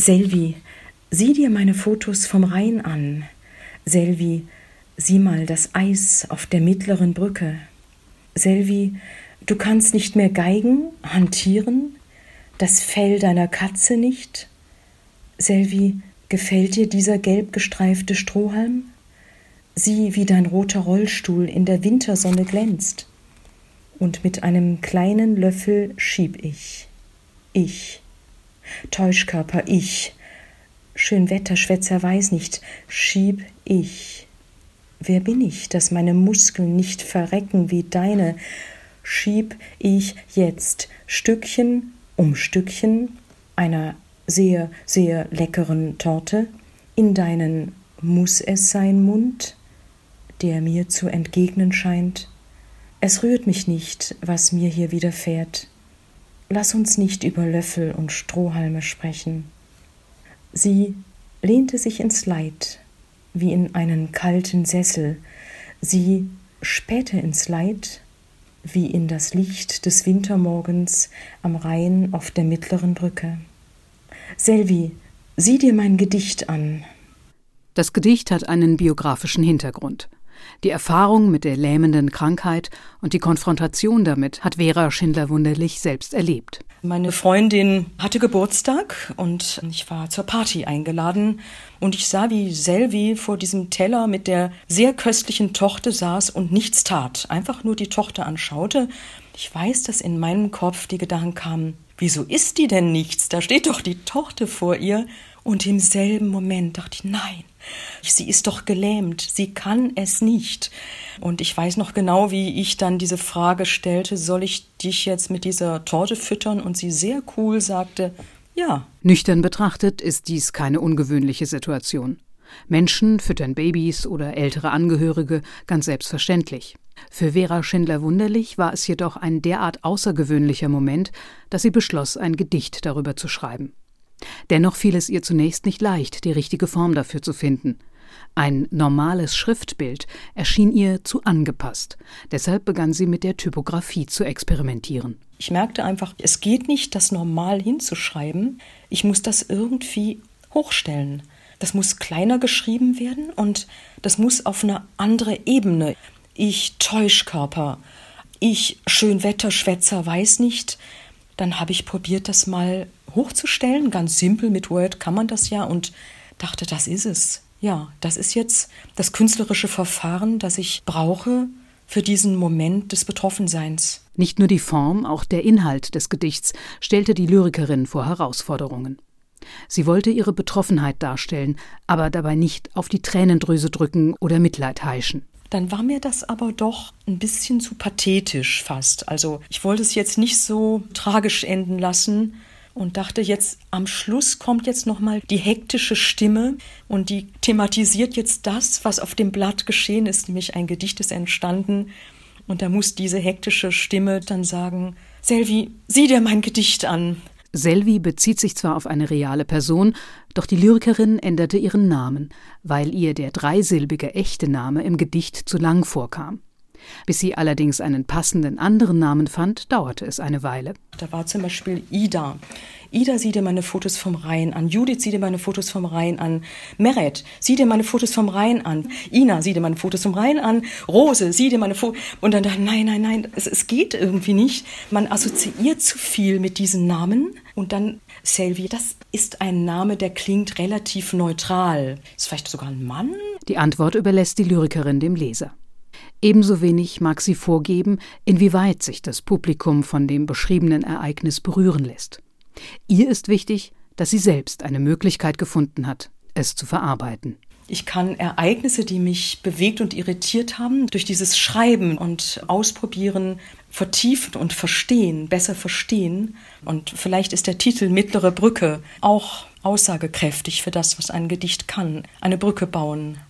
Selvi, sieh dir meine Fotos vom Rhein an. Selvi, sieh mal das Eis auf der mittleren Brücke. Selvi, du kannst nicht mehr geigen, hantieren, das Fell deiner Katze nicht. Selvi, gefällt dir dieser gelb gestreifte Strohhalm? Sieh, wie dein roter Rollstuhl in der Wintersonne glänzt. Und mit einem kleinen Löffel schieb ich. Ich. Täuschkörper, ich. Schönwetterschwätzer weiß nicht, schieb ich. Wer bin ich, dass meine Muskeln nicht verrecken wie deine? Schieb ich jetzt Stückchen um Stückchen einer sehr, sehr leckeren Torte in deinen Muss es sein Mund, der mir zu entgegnen scheint. Es rührt mich nicht, was mir hier widerfährt. Lass uns nicht über Löffel und Strohhalme sprechen. Sie lehnte sich ins Leid, wie in einen kalten Sessel, sie spähte ins Leid, wie in das Licht des Wintermorgens am Rhein auf der mittleren Brücke. Selvi, sieh dir mein Gedicht an. Das Gedicht hat einen biografischen Hintergrund. Die Erfahrung mit der lähmenden Krankheit und die Konfrontation damit hat Vera Schindler-Wunderlich selbst erlebt. Meine Freundin hatte Geburtstag und ich war zur Party eingeladen und ich sah, wie Selvi vor diesem Teller mit der sehr köstlichen Tochter saß und nichts tat, einfach nur die Tochter anschaute. Ich weiß, dass in meinem Kopf die Gedanken kamen, wieso isst die denn nichts? Da steht doch die Tochter vor ihr. Und im selben Moment dachte ich, nein, sie ist doch gelähmt, sie kann es nicht. Und ich weiß noch genau, wie ich dann diese Frage stellte, soll ich dich jetzt mit dieser Torte füttern? Und sie sehr cool sagte, ja. Nüchtern betrachtet ist dies keine ungewöhnliche Situation. Menschen füttern Babys oder ältere Angehörige ganz selbstverständlich. Für Vera Schindler-Wunderlich war es jedoch ein derart außergewöhnlicher Moment, dass sie beschloss, ein Gedicht darüber zu schreiben. Dennoch fiel es ihr zunächst nicht leicht, die richtige Form dafür zu finden. Ein normales Schriftbild erschien ihr zu angepasst. Deshalb begann sie mit der Typografie zu experimentieren. Ich merkte einfach, es geht nicht, das normal hinzuschreiben. Ich muss das irgendwie hochstellen. Das muss kleiner geschrieben werden und das muss auf eine andere Ebene. Ich Täuschkörper, ich Schönwetterschwätzer weiß nicht. Dann habe ich probiert, das mal hochzustellen. Ganz simpel mit Word kann man das ja und dachte, das ist es. Ja, das ist jetzt das künstlerische Verfahren, das ich brauche für diesen Moment des Betroffenseins. Nicht nur die Form, auch der Inhalt des Gedichts stellte die Lyrikerin vor Herausforderungen. Sie wollte ihre Betroffenheit darstellen, aber dabei nicht auf die Tränendrüse drücken oder Mitleid heischen dann war mir das aber doch ein bisschen zu pathetisch fast. Also ich wollte es jetzt nicht so tragisch enden lassen und dachte jetzt am Schluss kommt jetzt noch mal die hektische Stimme und die thematisiert jetzt das, was auf dem Blatt geschehen ist, nämlich ein Gedicht ist entstanden und da muss diese hektische Stimme dann sagen: Selvi, sieh dir mein Gedicht an. Selvi bezieht sich zwar auf eine reale Person, doch die Lyrikerin änderte ihren Namen, weil ihr der dreisilbige echte Name im Gedicht zu lang vorkam. Bis sie allerdings einen passenden anderen Namen fand, dauerte es eine Weile. Da war zum Beispiel Ida. Ida, sieh dir meine Fotos vom Rhein an. Judith, sieh dir meine Fotos vom Rhein an. Meret, sieh dir meine Fotos vom Rhein an. Ina, sieh dir meine Fotos vom Rhein an. Rose, sieh dir meine Fotos. Und dann dachte nein, nein, nein, es, es geht irgendwie nicht. Man assoziiert zu viel mit diesen Namen. Und dann Selvi, das ist ein Name, der klingt relativ neutral. Ist vielleicht sogar ein Mann? Die Antwort überlässt die Lyrikerin dem Leser. Ebenso wenig mag sie vorgeben, inwieweit sich das Publikum von dem beschriebenen Ereignis berühren lässt. Ihr ist wichtig, dass sie selbst eine Möglichkeit gefunden hat, es zu verarbeiten. Ich kann Ereignisse, die mich bewegt und irritiert haben, durch dieses Schreiben und Ausprobieren vertiefen und verstehen, besser verstehen. Und vielleicht ist der Titel Mittlere Brücke auch aussagekräftig für das, was ein Gedicht kann. Eine Brücke bauen.